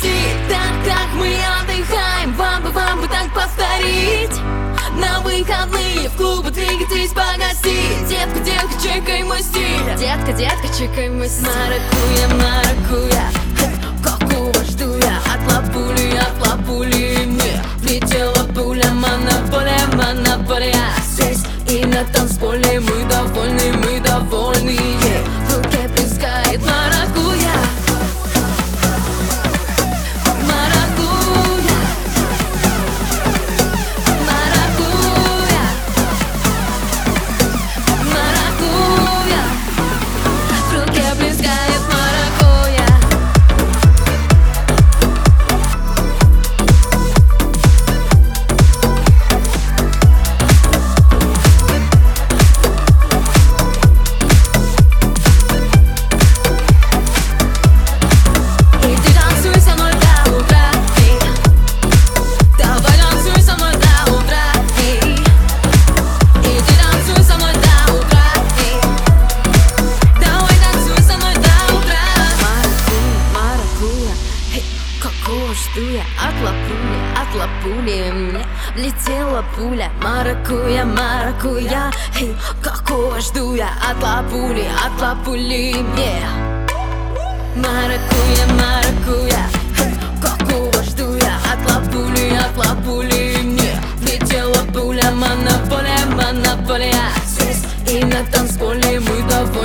світ, так, так, мы отдыхаем. Вам бы, вам бы так повторить. На выходные в клубы двигайтесь, погаси Детка, детка, чекай мой стиль. Детка, детка, чекай мой стиль. Маракуя, маракуя, коку жду я от лапули Мне влетела пуля Маракуя, маракуя. Эй, Какого жду я? От лапули, от лапули Мне. Маракуя, маракуя. Хей, Какого жду я? От лапули, от лапули Мне. Влетела пуля Монополия, монополия. И на танцполе мы давно